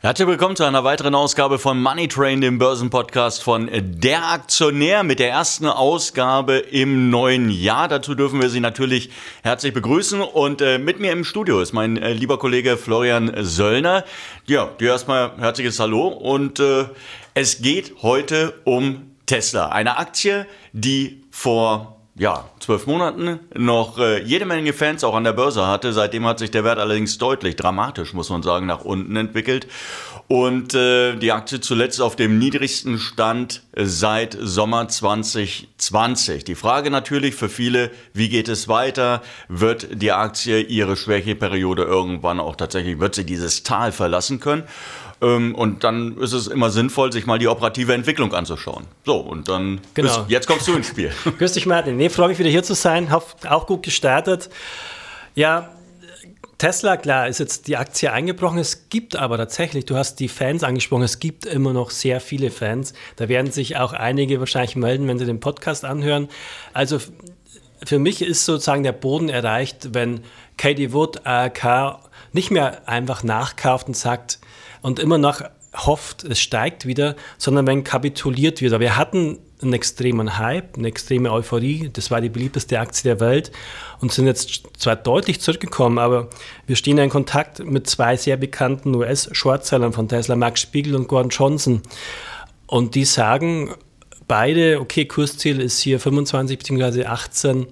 Herzlich willkommen zu einer weiteren Ausgabe von Money Train, dem Börsenpodcast von Der Aktionär mit der ersten Ausgabe im neuen Jahr. Dazu dürfen wir Sie natürlich herzlich begrüßen und äh, mit mir im Studio ist mein äh, lieber Kollege Florian Söllner. Ja, dir erstmal herzliches Hallo und äh, es geht heute um Tesla, eine Aktie, die vor ja, zwölf Monaten noch äh, jede Menge Fans auch an der Börse hatte. Seitdem hat sich der Wert allerdings deutlich dramatisch, muss man sagen, nach unten entwickelt. Und äh, die Aktie zuletzt auf dem niedrigsten Stand seit Sommer 2020. Die Frage natürlich für viele, wie geht es weiter? Wird die Aktie ihre Schwächeperiode irgendwann auch tatsächlich, wird sie dieses Tal verlassen können? Ähm, und dann ist es immer sinnvoll, sich mal die operative Entwicklung anzuschauen. So, und dann, genau. Bist, jetzt kommst du ins Spiel. Grüß dich, Martin. Nee, freue mich wieder hier zu sein. Hab auch gut gestartet. Ja, Tesla, klar, ist jetzt die Aktie eingebrochen. Es gibt aber tatsächlich, du hast die Fans angesprochen, es gibt immer noch sehr viele Fans. Da werden sich auch einige wahrscheinlich melden, wenn sie den Podcast anhören. Also für mich ist sozusagen der Boden erreicht, wenn Katie Wood ARK nicht mehr einfach nachkauft und sagt, und immer noch hofft, es steigt wieder, sondern wenn kapituliert wird. Wir hatten einen extremen Hype, eine extreme Euphorie. Das war die beliebteste Aktie der Welt und sind jetzt zwar deutlich zurückgekommen, aber wir stehen in Kontakt mit zwei sehr bekannten US-Shortsellern von Tesla, Max Spiegel und Gordon Johnson. Und die sagen beide, okay, Kursziel ist hier 25 bzw. 18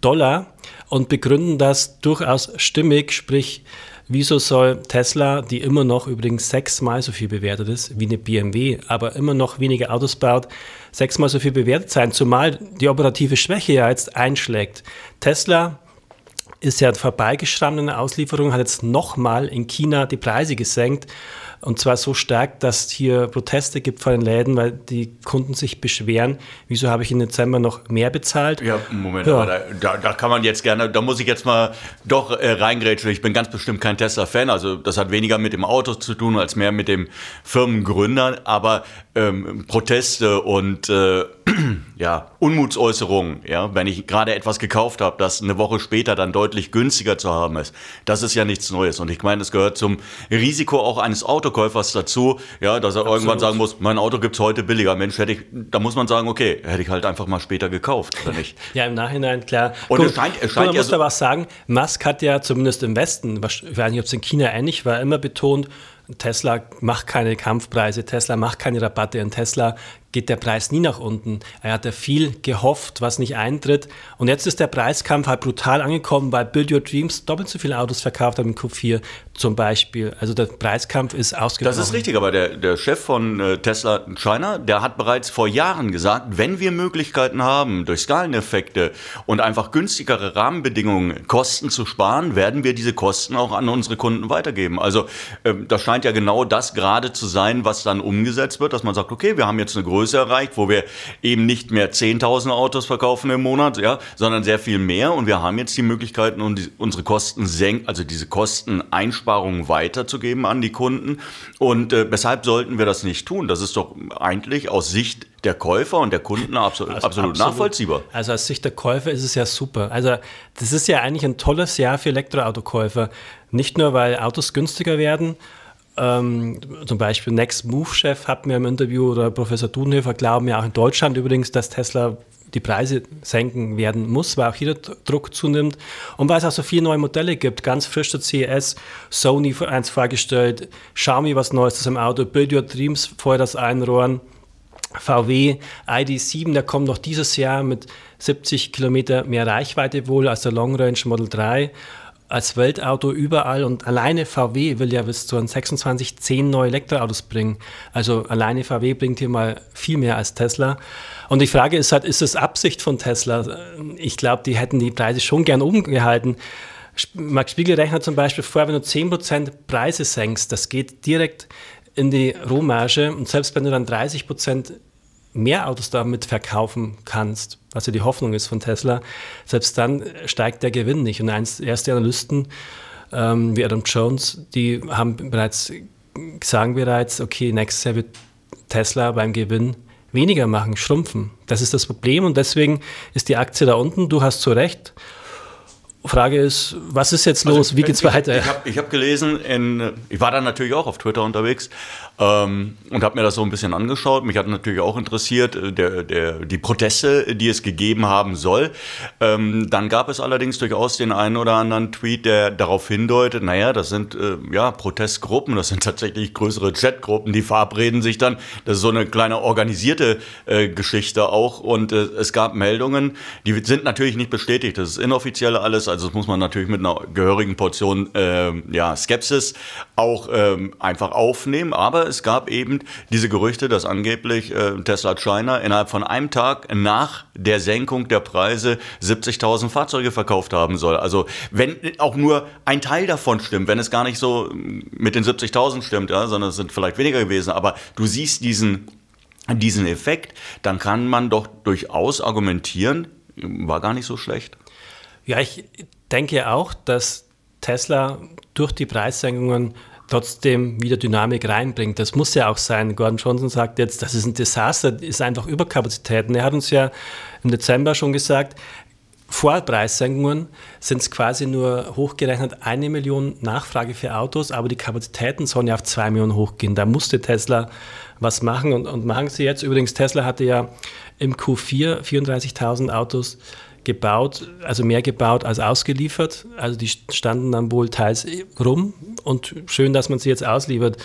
Dollar und begründen das durchaus stimmig, sprich, Wieso soll Tesla, die immer noch übrigens sechsmal so viel bewertet ist wie eine BMW, aber immer noch weniger Autos baut, sechsmal so viel bewertet sein, zumal die operative Schwäche ja jetzt einschlägt. Tesla ist ja vorbeigeschrammt in der Auslieferung, hat jetzt nochmal in China die Preise gesenkt und zwar so stark, dass hier Proteste gibt vor den Läden, weil die Kunden sich beschweren, wieso habe ich im Dezember noch mehr bezahlt? Ja, Moment, ja. Da, da, da, kann man jetzt gerne, da muss ich jetzt mal doch äh, reingrätschen. Ich bin ganz bestimmt kein Tesla-Fan, also das hat weniger mit dem Auto zu tun, als mehr mit dem Firmengründer. Aber ähm, Proteste und äh, ja, Unmutsäußerungen, ja, wenn ich gerade etwas gekauft habe, das eine Woche später dann deutlich günstiger zu haben ist, das ist ja nichts Neues. Und ich meine, es gehört zum Risiko auch eines Autokäufers dazu, ja, dass er Absolut. irgendwann sagen muss, mein Auto gibt's heute billiger. Mensch, hätte ich, da muss man sagen, okay, hätte ich halt einfach mal später gekauft, oder nicht? ja, im Nachhinein, klar. Und Guck, es scheint, es scheint man ja muss so da was sagen, Musk hat ja zumindest im Westen, ich weiß nicht, ob es in China ähnlich war, immer betont, Tesla macht keine Kampfpreise, Tesla macht keine Rabatte und Tesla geht der Preis nie nach unten. Er hat ja viel gehofft, was nicht eintritt. Und jetzt ist der Preiskampf halt brutal angekommen, weil Build Your Dreams doppelt so viele Autos verkauft hat im Q4 zum Beispiel. Also der Preiskampf ist ausgebrochen. Das ist richtig, aber der, der Chef von äh, Tesla China, der hat bereits vor Jahren gesagt, wenn wir Möglichkeiten haben, durch Skaleneffekte und einfach günstigere Rahmenbedingungen Kosten zu sparen, werden wir diese Kosten auch an unsere Kunden weitergeben. Also ähm, das scheint ja genau das gerade zu sein, was dann umgesetzt wird, dass man sagt, okay, wir haben jetzt eine größere Größe erreicht, wo wir eben nicht mehr 10.000 Autos verkaufen im Monat, ja, sondern sehr viel mehr. Und wir haben jetzt die Möglichkeiten, unsere Kosten senken, also diese Kosteneinsparungen weiterzugeben an die Kunden. Und äh, weshalb sollten wir das nicht tun? Das ist doch eigentlich aus Sicht der Käufer und der Kunden absolut, also absolut, absolut, nachvollziehbar. Also aus Sicht der Käufer ist es ja super. Also das ist ja eigentlich ein tolles Jahr für Elektroautokäufer. Nicht nur, weil Autos günstiger werden, ähm, zum Beispiel Next Move-Chef hat mir im Interview oder Professor Dunhöfer glauben ja auch in Deutschland übrigens, dass Tesla die Preise senken werden muss, weil auch hier der Druck zunimmt und weil es auch so viele neue Modelle gibt. Ganz frisch der CES, Sony eins vorgestellt, Xiaomi was Neues im Auto, Build Your Dreams vorher das Einrohren, VW ID7, der kommt noch dieses Jahr mit 70 Kilometer mehr Reichweite wohl als der Long Range Model 3 als Weltauto überall und alleine VW will ja bis zu 26 10 neue Elektroautos bringen. Also alleine VW bringt hier mal viel mehr als Tesla. Und die Frage ist halt, ist es Absicht von Tesla? Ich glaube, die hätten die Preise schon gern oben gehalten. Max Spiegel rechnet zum Beispiel vor, wenn du 10% Preise senkst, das geht direkt in die Rohmarge und selbst wenn du dann 30% mehr Autos damit verkaufen kannst, was ja die Hoffnung ist von Tesla, selbst dann steigt der Gewinn nicht. Und eins, erste Analysten ähm, wie Adam Jones, die haben bereits, sagen bereits, okay, nächstes Jahr wird Tesla beim Gewinn weniger machen, schrumpfen. Das ist das Problem und deswegen ist die Aktie da unten. Du hast zu Recht. Frage ist, was ist jetzt also los? Also, Wie geht's weiter? Ich habe hab gelesen, in, ich war dann natürlich auch auf Twitter unterwegs ähm, und habe mir das so ein bisschen angeschaut. Mich hat natürlich auch interessiert, äh, der, der, die Proteste, die es gegeben haben soll. Ähm, dann gab es allerdings durchaus den einen oder anderen Tweet, der darauf hindeutet, naja, das sind äh, ja Protestgruppen, das sind tatsächlich größere Chatgruppen, die verabreden sich dann. Das ist so eine kleine organisierte äh, Geschichte auch. Und äh, es gab Meldungen, die sind natürlich nicht bestätigt. Das ist inoffiziell alles also das muss man natürlich mit einer gehörigen Portion äh, ja, Skepsis auch ähm, einfach aufnehmen. Aber es gab eben diese Gerüchte, dass angeblich äh, Tesla China innerhalb von einem Tag nach der Senkung der Preise 70.000 Fahrzeuge verkauft haben soll. Also wenn auch nur ein Teil davon stimmt, wenn es gar nicht so mit den 70.000 stimmt, ja, sondern es sind vielleicht weniger gewesen, aber du siehst diesen diesen Effekt, dann kann man doch durchaus argumentieren, war gar nicht so schlecht. Ja, ich denke auch, dass Tesla durch die Preissenkungen trotzdem wieder Dynamik reinbringt. Das muss ja auch sein. Gordon Johnson sagt jetzt, das ist ein Desaster, ist einfach Überkapazitäten. Er hat uns ja im Dezember schon gesagt, vor Preissenkungen sind es quasi nur hochgerechnet eine Million Nachfrage für Autos, aber die Kapazitäten sollen ja auf zwei Millionen hochgehen. Da musste Tesla was machen und, und machen sie jetzt. Übrigens, Tesla hatte ja im Q4 34.000 Autos gebaut, also mehr gebaut als ausgeliefert. Also die standen dann wohl teils rum und schön, dass man sie jetzt ausliefert.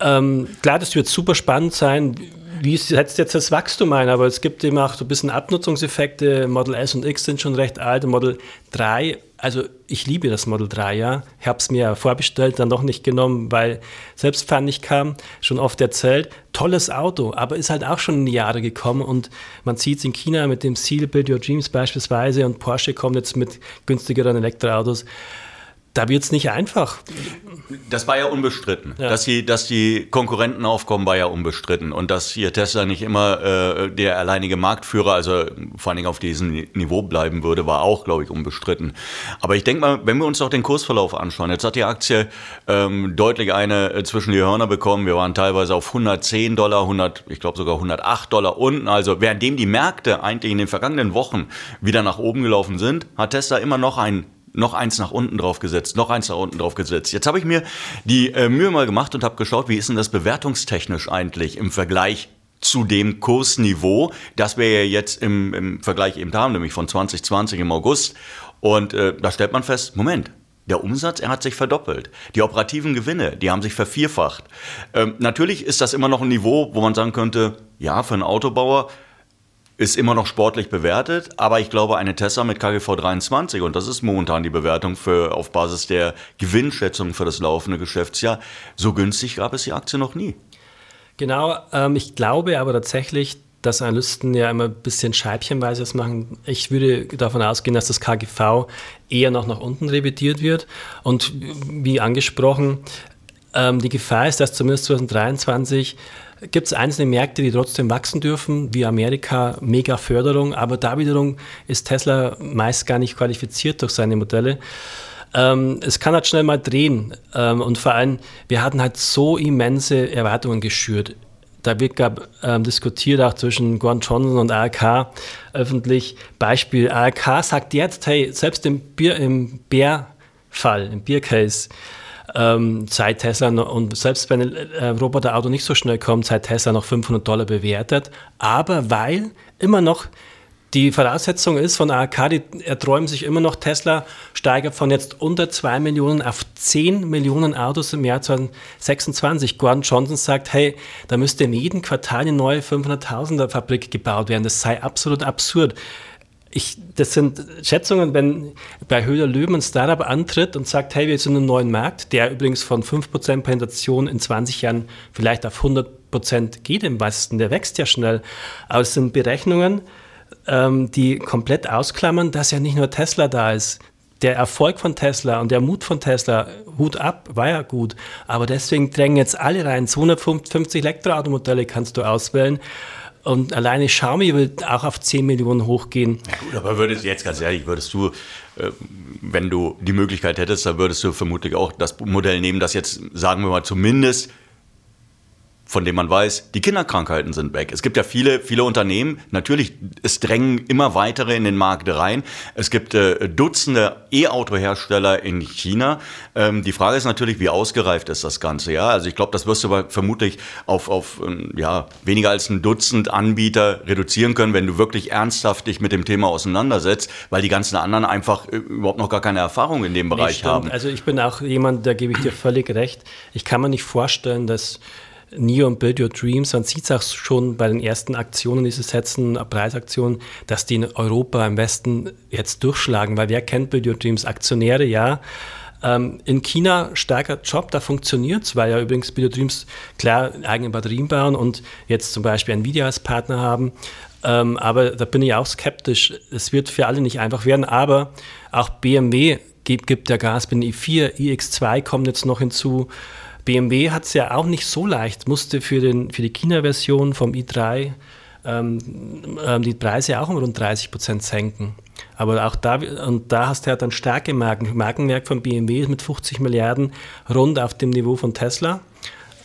Ähm, klar, das wird super spannend sein. Wie setzt jetzt das Wachstum ein? Aber es gibt eben auch so ein bisschen Abnutzungseffekte. Model S und X sind schon recht alt. Model 3 also ich liebe das Model 3, ja. Ich habe es mir vorbestellt, dann doch nicht genommen, weil selbst fand ich kam, schon oft erzählt, tolles Auto, aber ist halt auch schon in die Jahre gekommen und man sieht es in China mit dem Seal Build Your Dreams beispielsweise und Porsche kommt jetzt mit günstigeren Elektroautos da wird es nicht einfach. Das war ja unbestritten. Ja. Dass, die, dass die Konkurrenten aufkommen, war ja unbestritten. Und dass hier Tesla nicht immer äh, der alleinige Marktführer, also vor allen Dingen auf diesem Niveau bleiben würde, war auch, glaube ich, unbestritten. Aber ich denke mal, wenn wir uns doch den Kursverlauf anschauen, jetzt hat die Aktie ähm, deutlich eine äh, zwischen die Hörner bekommen. Wir waren teilweise auf 110 Dollar, 100, ich glaube sogar 108 Dollar unten. Also währenddem die Märkte eigentlich in den vergangenen Wochen wieder nach oben gelaufen sind, hat Tesla immer noch einen noch eins nach unten drauf gesetzt, noch eins nach unten drauf gesetzt. Jetzt habe ich mir die äh, Mühe mal gemacht und habe geschaut, wie ist denn das bewertungstechnisch eigentlich im Vergleich zu dem Kursniveau, das wir ja jetzt im, im Vergleich eben haben, nämlich von 2020 im August. Und äh, da stellt man fest, Moment, der Umsatz, er hat sich verdoppelt. Die operativen Gewinne, die haben sich vervierfacht. Ähm, natürlich ist das immer noch ein Niveau, wo man sagen könnte, ja, für einen Autobauer ist immer noch sportlich bewertet, aber ich glaube, eine Tesla mit KGV 23, und das ist momentan die Bewertung für, auf Basis der Gewinnschätzung für das laufende Geschäftsjahr, so günstig gab es die Aktie noch nie. Genau, ähm, ich glaube aber tatsächlich, dass Analysten ja immer ein bisschen scheibchenweise das machen. Ich würde davon ausgehen, dass das KGV eher noch nach unten revidiert wird. Und wie angesprochen, ähm, die Gefahr ist, dass zumindest 2023 gibt es einzelne Märkte, die trotzdem wachsen dürfen, wie Amerika, mega Förderung, aber da wiederum ist Tesla meist gar nicht qualifiziert durch seine Modelle. Ähm, es kann halt schnell mal drehen ähm, und vor allem, wir hatten halt so immense Erwartungen geschürt. Da wird gab, ähm, diskutiert auch zwischen Gordon Johnson und ARK öffentlich. Beispiel, ARK sagt jetzt, hey, selbst im, Bier, im Bärfall, im Biercase, ähm, seit Tesla und selbst wenn ein äh, Roboterauto nicht so schnell kommt, seit Tesla noch 500 Dollar bewertet. Aber weil immer noch die Voraussetzung ist von ARK, die erträumen sich immer noch, Tesla steigert von jetzt unter 2 Millionen auf 10 Millionen Autos im Jahr 2026. Gordon Johnson sagt, hey, da müsste in jedem Quartal eine neue 500.000er Fabrik gebaut werden. Das sei absolut absurd ich, das sind Schätzungen, wenn bei Höhler Löwen ein Startup antritt und sagt, hey, wir sind im neuen Markt, der übrigens von 5% Penetration in 20 Jahren vielleicht auf 100% geht im Westen, der wächst ja schnell. Aber es sind Berechnungen, ähm, die komplett ausklammern, dass ja nicht nur Tesla da ist. Der Erfolg von Tesla und der Mut von Tesla, Hut ab, war ja gut. Aber deswegen drängen jetzt alle rein. 250 Elektroautomodelle kannst du auswählen. Und alleine Xiaomi wird auch auf 10 Millionen hochgehen. Ja gut, aber würdest jetzt ganz ehrlich, würdest du, äh, wenn du die Möglichkeit hättest, dann würdest du vermutlich auch das Modell nehmen, das jetzt, sagen wir mal, zumindest von dem man weiß, die Kinderkrankheiten sind weg. Es gibt ja viele, viele Unternehmen, natürlich, es drängen immer weitere in den Markt rein. Es gibt äh, Dutzende E-Auto-Hersteller in China. Ähm, die Frage ist natürlich, wie ausgereift ist das Ganze? Ja, also ich glaube, das wirst du aber vermutlich auf, auf ähm, ja, weniger als ein Dutzend Anbieter reduzieren können, wenn du wirklich ernsthaft dich mit dem Thema auseinandersetzt, weil die ganzen anderen einfach äh, überhaupt noch gar keine Erfahrung in dem Bereich nee, haben. Also ich bin auch jemand, da gebe ich dir völlig recht. Ich kann mir nicht vorstellen, dass Neo und Build Your Dreams, man sieht es auch schon bei den ersten Aktionen, diese Sätzen, Preisaktionen, dass die in Europa im Westen jetzt durchschlagen, weil wer kennt Build Your Dreams? Aktionäre, ja. Ähm, in China starker Job, da funktioniert es, weil ja übrigens Build Your Dreams klar eigene Batterien bauen und jetzt zum Beispiel Nvidia als Partner haben. Ähm, aber da bin ich auch skeptisch. Es wird für alle nicht einfach werden, aber auch BMW gibt, gibt der Gas, bin i4, iX2 kommt jetzt noch hinzu. BMW hat es ja auch nicht so leicht, musste für, den, für die China-Version vom i3 ähm, ähm, die Preise auch um rund 30 Prozent senken. Aber auch da, und da hast du ja dann starke Marken. Markenwerk von BMW mit 50 Milliarden rund auf dem Niveau von Tesla.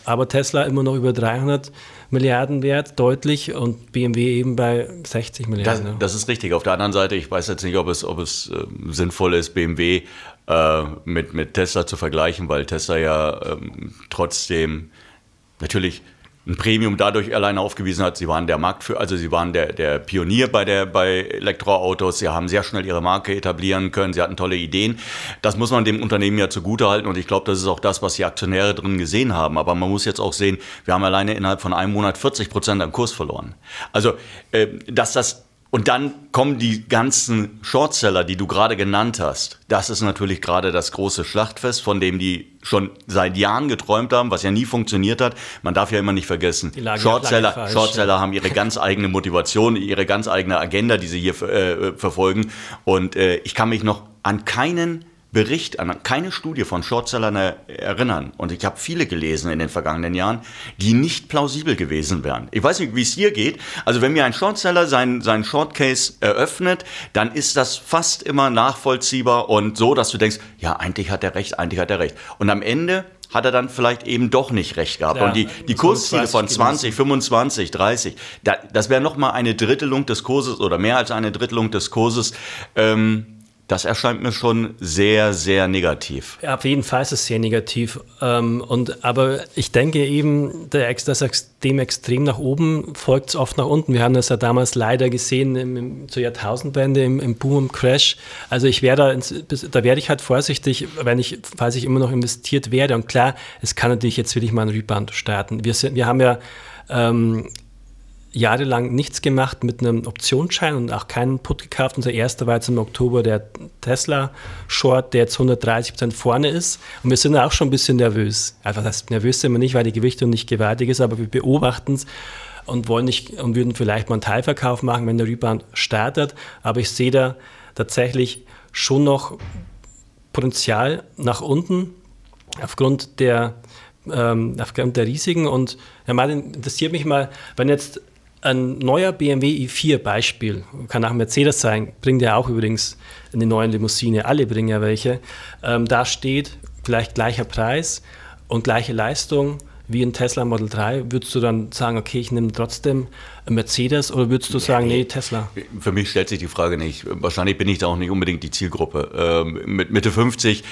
Aber Tesla immer noch über 300 Milliarden wert, deutlich, und BMW eben bei 60 Milliarden. Das, das ist richtig. Auf der anderen Seite, ich weiß jetzt nicht, ob es, ob es äh, sinnvoll ist, BMW äh, mit, mit Tesla zu vergleichen, weil Tesla ja ähm, trotzdem natürlich ein Premium dadurch alleine aufgewiesen hat. Sie waren der Markt für, also sie waren der, der Pionier bei der bei Elektroautos. Sie haben sehr schnell ihre Marke etablieren können. Sie hatten tolle Ideen. Das muss man dem Unternehmen ja zugutehalten und ich glaube, das ist auch das, was die Aktionäre drin gesehen haben. Aber man muss jetzt auch sehen, wir haben alleine innerhalb von einem Monat 40 Prozent am Kurs verloren. Also, äh, dass das und dann kommen die ganzen Shortseller, die du gerade genannt hast. Das ist natürlich gerade das große Schlachtfest, von dem die schon seit Jahren geträumt haben, was ja nie funktioniert hat. Man darf ja immer nicht vergessen, Shortseller, Shortseller haben ihre ganz eigene Motivation, ihre ganz eigene Agenda, die sie hier äh, verfolgen. Und äh, ich kann mich noch an keinen Bericht, an keine Studie von Shortsellern erinnern. Und ich habe viele gelesen in den vergangenen Jahren, die nicht plausibel gewesen wären. Ich weiß nicht, wie es hier geht. Also wenn mir ein Shortseller seinen, seinen Shortcase eröffnet, dann ist das fast immer nachvollziehbar und so, dass du denkst, ja, eigentlich hat er recht, eigentlich hat er recht. Und am Ende hat er dann vielleicht eben doch nicht recht gehabt. Ja, und die, die Kursziele von 20, 25, 30, da, das wäre nochmal eine Drittelung des Kurses oder mehr als eine Drittelung des Kurses. Ähm, das erscheint mir schon sehr, sehr negativ. Ja, auf jeden Fall ist es sehr negativ. Ähm, und, aber ich denke eben, der, das dem extrem nach oben folgt es oft nach unten. Wir haben das ja damals leider gesehen im, im, zur Jahrtausendwende im, im Boom, im Crash. Also ich werde da, da werde ich halt vorsichtig, wenn ich, falls ich immer noch investiert werde. Und klar, es kann natürlich jetzt wirklich mal ein Rebound starten. Wir, sind, wir haben ja ähm, jahrelang nichts gemacht mit einem Optionsschein und auch keinen Put gekauft. Unser erster war jetzt im Oktober der Tesla Short, der jetzt 130 Prozent vorne ist. Und wir sind auch schon ein bisschen nervös. Einfach das nervös sind wir nicht, weil die Gewichtung nicht gewaltig ist, aber wir beobachten es und wollen nicht und würden vielleicht mal einen Teilverkauf machen, wenn der Rebound startet. Aber ich sehe da tatsächlich schon noch Potenzial nach unten aufgrund der ähm, aufgrund der Risiken und Herr Martin, interessiert mich mal, wenn jetzt ein neuer BMW i4 Beispiel, kann auch Mercedes sein, bringt ja auch übrigens eine neue Limousine, alle bringen ja welche. Ähm, da steht vielleicht gleicher Preis und gleiche Leistung wie ein Tesla Model 3. Würdest du dann sagen, okay, ich nehme trotzdem Mercedes oder würdest du nee, sagen, nee, Tesla? Für mich stellt sich die Frage nicht. Wahrscheinlich bin ich da auch nicht unbedingt die Zielgruppe. Ähm, mit Mitte 50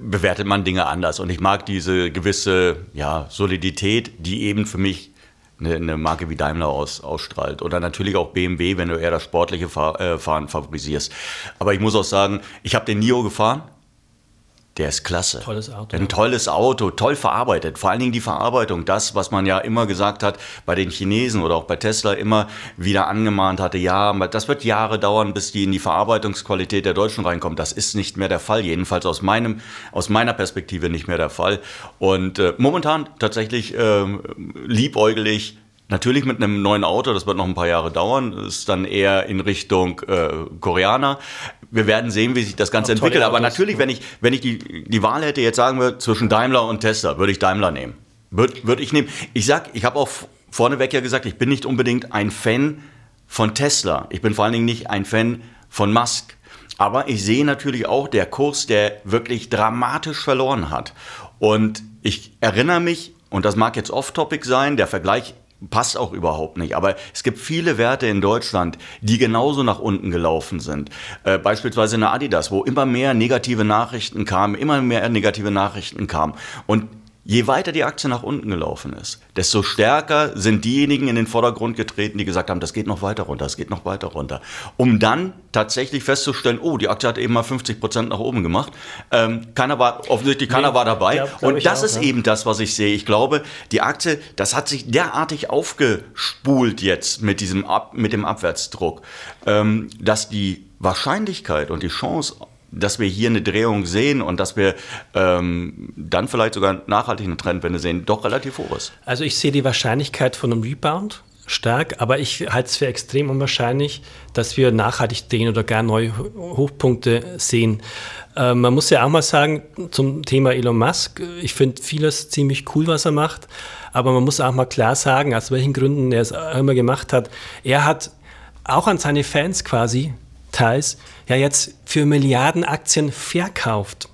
bewertet man Dinge anders und ich mag diese gewisse ja, Solidität, die eben für mich eine, eine Marke wie Daimler aus, ausstrahlt. Oder natürlich auch BMW, wenn du eher das sportliche Fahr äh, Fahren favorisierst. Aber ich muss auch sagen, ich habe den NIO gefahren der ist klasse. Tolles Auto. Ein tolles Auto, toll verarbeitet. Vor allen Dingen die Verarbeitung, das, was man ja immer gesagt hat bei den Chinesen oder auch bei Tesla immer wieder angemahnt hatte, ja, das wird Jahre dauern, bis die in die Verarbeitungsqualität der Deutschen reinkommt. Das ist nicht mehr der Fall, jedenfalls aus, meinem, aus meiner Perspektive nicht mehr der Fall. Und äh, momentan tatsächlich äh, liebäugelig Natürlich mit einem neuen Auto, das wird noch ein paar Jahre dauern, ist dann eher in Richtung äh, Koreaner. Wir werden sehen, wie sich das Ganze Auch entwickelt. Aber natürlich, wenn ich, wenn ich die, die Wahl hätte, jetzt sagen wir zwischen Daimler und Tesla, würde ich Daimler nehmen. Würde würd ich nehmen. Ich sag, ich habe auch vorneweg ja gesagt, ich bin nicht unbedingt ein Fan von Tesla. Ich bin vor allen Dingen nicht ein Fan von Musk. Aber ich sehe natürlich auch der Kurs, der wirklich dramatisch verloren hat. Und ich erinnere mich und das mag jetzt off-topic sein, der Vergleich passt auch überhaupt nicht. Aber es gibt viele Werte in Deutschland, die genauso nach unten gelaufen sind. Äh, beispielsweise eine Adidas, wo immer mehr negative Nachrichten kamen, immer mehr negative Nachrichten kamen. Und Je weiter die Aktie nach unten gelaufen ist, desto stärker sind diejenigen in den Vordergrund getreten, die gesagt haben, das geht noch weiter runter, das geht noch weiter runter. Um dann tatsächlich festzustellen, oh, die Aktie hat eben mal 50 Prozent nach oben gemacht. Ähm, keiner war, offensichtlich keiner nee, war dabei. Glaub, glaub Und das auch, ist ja. eben das, was ich sehe. Ich glaube, die Aktie, das hat sich derartig aufgespult jetzt mit diesem, Ab, mit dem Abwärtsdruck, ähm, dass die Wahrscheinlichkeit und die Chance dass wir hier eine Drehung sehen und dass wir ähm, dann vielleicht sogar nachhaltig eine Trendwende sehen, doch relativ hoch ist. Also ich sehe die Wahrscheinlichkeit von einem Rebound stark, aber ich halte es für extrem unwahrscheinlich, dass wir nachhaltig drehen oder gar neue Hochpunkte sehen. Äh, man muss ja auch mal sagen zum Thema Elon Musk, ich finde vieles ziemlich cool, was er macht, aber man muss auch mal klar sagen, aus welchen Gründen er es immer gemacht hat. Er hat auch an seine Fans quasi teils ja jetzt für Milliarden Aktien verkauft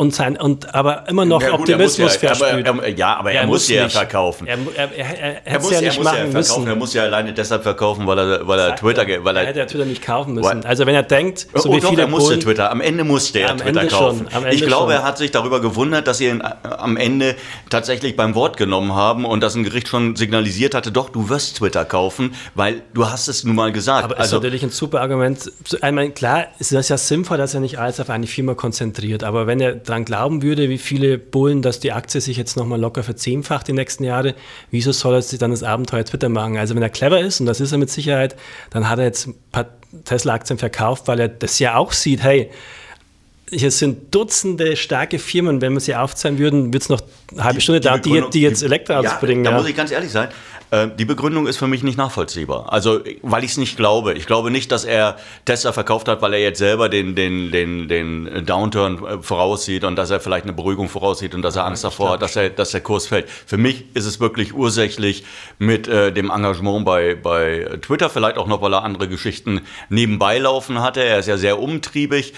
und sein und aber immer noch ja, gut, Optimismus ja, verspürt. Aber, er, ja, aber er, er muss, muss ja verkaufen. Er, er, er, er muss ja nicht machen ja müssen. Er muss ja alleine deshalb verkaufen, weil er, weil er Twitter, weil er, er hätte Twitter nicht kaufen müssen. Also wenn er denkt, so oh, wie doch, viele er musste Bullen, Twitter. Am Ende musste er Twitter kaufen. ich glaube, schon. er hat sich darüber gewundert, dass sie ihn äh, am Ende tatsächlich beim Wort genommen haben und dass ein Gericht schon signalisiert hatte, doch du wirst Twitter kaufen, weil du hast es nun mal gesagt. Aber also, ist natürlich ein super Argument. Einmal klar ist das ja sinnvoll, dass er nicht alles auf eine Firma konzentriert, aber wenn er dran glauben würde, wie viele Bullen, dass die Aktie sich jetzt nochmal locker verzehnfacht die nächsten Jahre, wieso soll er sich dann das Abenteuer Twitter machen? Also wenn er clever ist, und das ist er mit Sicherheit, dann hat er jetzt ein paar Tesla-Aktien verkauft, weil er das ja auch sieht, hey, hier sind Dutzende starke Firmen, wenn wir sie aufzählen würden, wird es noch eine halbe Stunde dauern, die, die, jetzt Elektroautos ja, bringen. Da ja. muss ich ganz ehrlich sein, äh, die Begründung ist für mich nicht nachvollziehbar. Also, weil ich es nicht glaube. Ich glaube nicht, dass er Tesla verkauft hat, weil er jetzt selber den, den, den, den Downturn äh, voraussieht und dass er vielleicht eine Beruhigung voraussieht und dass er Angst davor hat, dass, er, dass der Kurs fällt. Für mich ist es wirklich ursächlich mit äh, dem Engagement bei, bei Twitter, vielleicht auch noch, weil er andere Geschichten nebenbei laufen hatte. Er ist ja sehr umtriebig.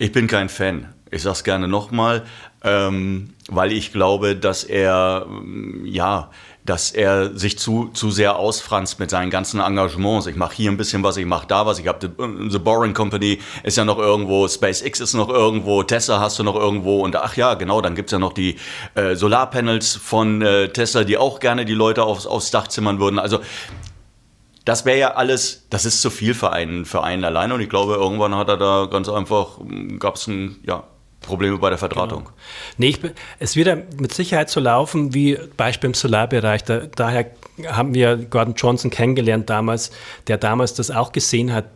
Ich bin kein Fan. Ich sage es gerne nochmal, ähm, weil ich glaube, dass er, ja, dass er sich zu, zu sehr ausfranst mit seinen ganzen Engagements. Ich mache hier ein bisschen was, ich mache da was. Ich habe The, The Boring Company ist ja noch irgendwo, SpaceX ist noch irgendwo, Tesla hast du noch irgendwo und ach ja, genau, dann gibt es ja noch die äh, Solarpanels von äh, Tesla, die auch gerne die Leute aufs, aufs Dach zimmern würden. Also das wäre ja alles, das ist zu viel für einen, für einen alleine und ich glaube, irgendwann hat er da ganz einfach, gab es ein, ja, Probleme bei der Verdrahtung. Genau. Nee, ich, es wird ja mit Sicherheit so laufen wie Beispiel im Solarbereich. Da, daher haben wir Gordon Johnson kennengelernt damals, der damals das auch gesehen hat,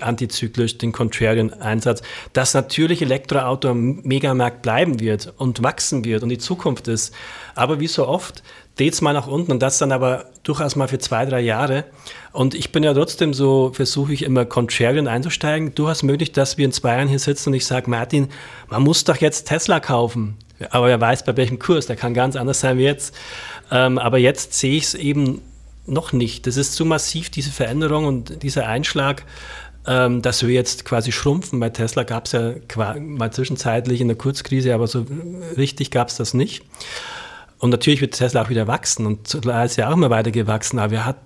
antizyklisch, den Contrarian-Einsatz, dass natürlich Elektroauto am Megamarkt bleiben wird und wachsen wird und die Zukunft ist. Aber wie so oft dreht es mal nach unten und das dann aber durchaus mal für zwei, drei Jahre. Und ich bin ja trotzdem so, versuche ich immer Contrarian einzusteigen. Durchaus möglich, dass wir in zwei Jahren hier sitzen und ich sage, Martin, man muss doch jetzt Tesla kaufen. Aber er weiß, bei welchem Kurs, der kann ganz anders sein wie jetzt. Ähm, aber jetzt sehe ich es eben noch nicht. Das ist zu massiv, diese Veränderung und dieser Einschlag, ähm, dass wir jetzt quasi schrumpfen. Bei Tesla gab es ja mal zwischenzeitlich in der Kurzkrise, aber so richtig gab es das nicht. Und natürlich wird Tesla auch wieder wachsen und ist ja auch immer weiter gewachsen, aber hat,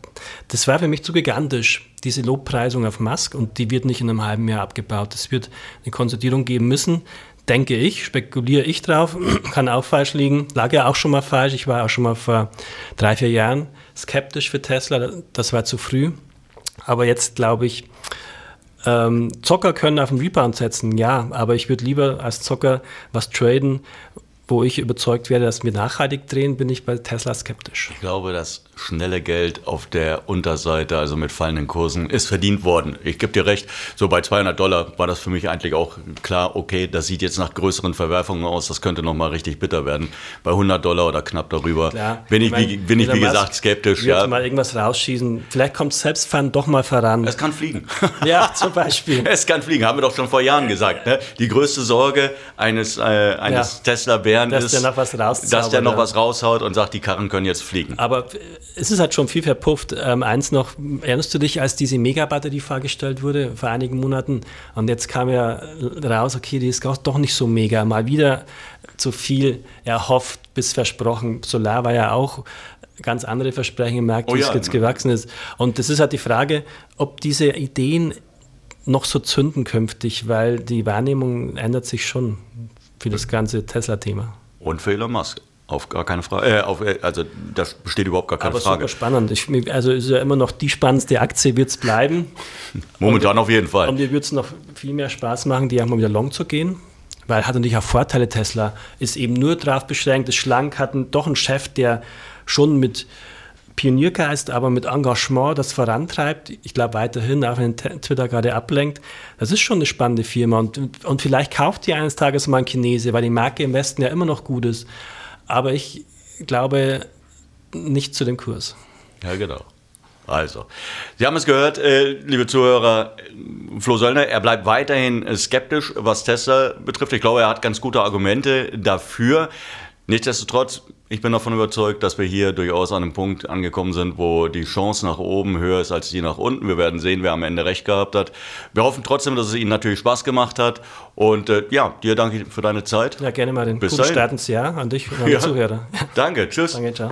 das war für mich zu gigantisch, diese Lobpreisung auf Musk und die wird nicht in einem halben Jahr abgebaut. Es wird eine Konsolidierung geben müssen, denke ich, spekuliere ich drauf, kann auch falsch liegen, lag ja auch schon mal falsch. Ich war auch schon mal vor drei, vier Jahren skeptisch für Tesla, das war zu früh. Aber jetzt glaube ich, ähm, Zocker können auf den Rebound setzen, ja, aber ich würde lieber als Zocker was traden, wo ich überzeugt werde, dass wir nachhaltig drehen, bin ich bei Tesla skeptisch. Ich glaube, das schnelle Geld auf der Unterseite, also mit fallenden Kursen, ist verdient worden. Ich gebe dir recht, so bei 200 Dollar war das für mich eigentlich auch klar, okay, das sieht jetzt nach größeren Verwerfungen aus, das könnte nochmal richtig bitter werden. Bei 100 Dollar oder knapp darüber klar. bin ich, ich mein, wie, bin ich wie gesagt, skeptisch. Ich ja. mal irgendwas rausschießen, vielleicht kommt Selbstfahren doch mal voran. Es kann fliegen. Ja, zum Beispiel. es kann fliegen, haben wir doch schon vor Jahren gesagt. Ne? Die größte Sorge eines, äh, eines ja. Tesla-Bärs gelernt dass ist, der noch was dass der noch was raushaut und sagt, die Karren können jetzt fliegen. Aber es ist halt schon viel verpufft. Ähm, eins noch, erinnerst du dich, als diese Megabatterie vorgestellt wurde vor einigen Monaten und jetzt kam ja raus, okay, die ist doch nicht so mega. Mal wieder zu viel erhofft bis versprochen. Solar war ja auch ganz andere Versprechen im Markt, wie oh ja, es jetzt gewachsen ist. Und das ist halt die Frage, ob diese Ideen noch so zünden künftig, weil die Wahrnehmung ändert sich schon für das ganze Tesla-Thema. Und für Elon Musk. Auf gar keine Frage. Äh, auf, äh, also das besteht überhaupt gar keine Aber Frage. Aber super spannend. Ich, also ist ja immer noch die spannendste Aktie, wird es bleiben. Momentan und, auf jeden Fall. Und mir würde es noch viel mehr Spaß machen, die auch mal wieder long zu gehen. Weil hat natürlich auch Vorteile, Tesla. Ist eben nur darauf beschränkt, ist schlank, hat einen, doch einen Chef, der schon mit Pioniergeist, aber mit Engagement das vorantreibt. Ich glaube weiterhin, auch wenn Twitter gerade ablenkt. Das ist schon eine spannende Firma und, und vielleicht kauft die eines Tages mal ein Chinese, weil die Marke im Westen ja immer noch gut ist. Aber ich glaube nicht zu dem Kurs. Ja, genau. Also, Sie haben es gehört, äh, liebe Zuhörer, Flo Söllner, er bleibt weiterhin skeptisch, was Tesla betrifft. Ich glaube, er hat ganz gute Argumente dafür. Nichtsdestotrotz, ich bin davon überzeugt, dass wir hier durchaus an einem Punkt angekommen sind, wo die Chance nach oben höher ist als die nach unten. Wir werden sehen, wer am Ende recht gehabt hat. Wir hoffen trotzdem, dass es Ihnen natürlich Spaß gemacht hat. Und äh, ja, dir danke für deine Zeit. Ja, gerne mal den Bis guten dahin. Start ins Jahr an dich und an die ja. Zuhörer. Danke, tschüss. Danke, ciao.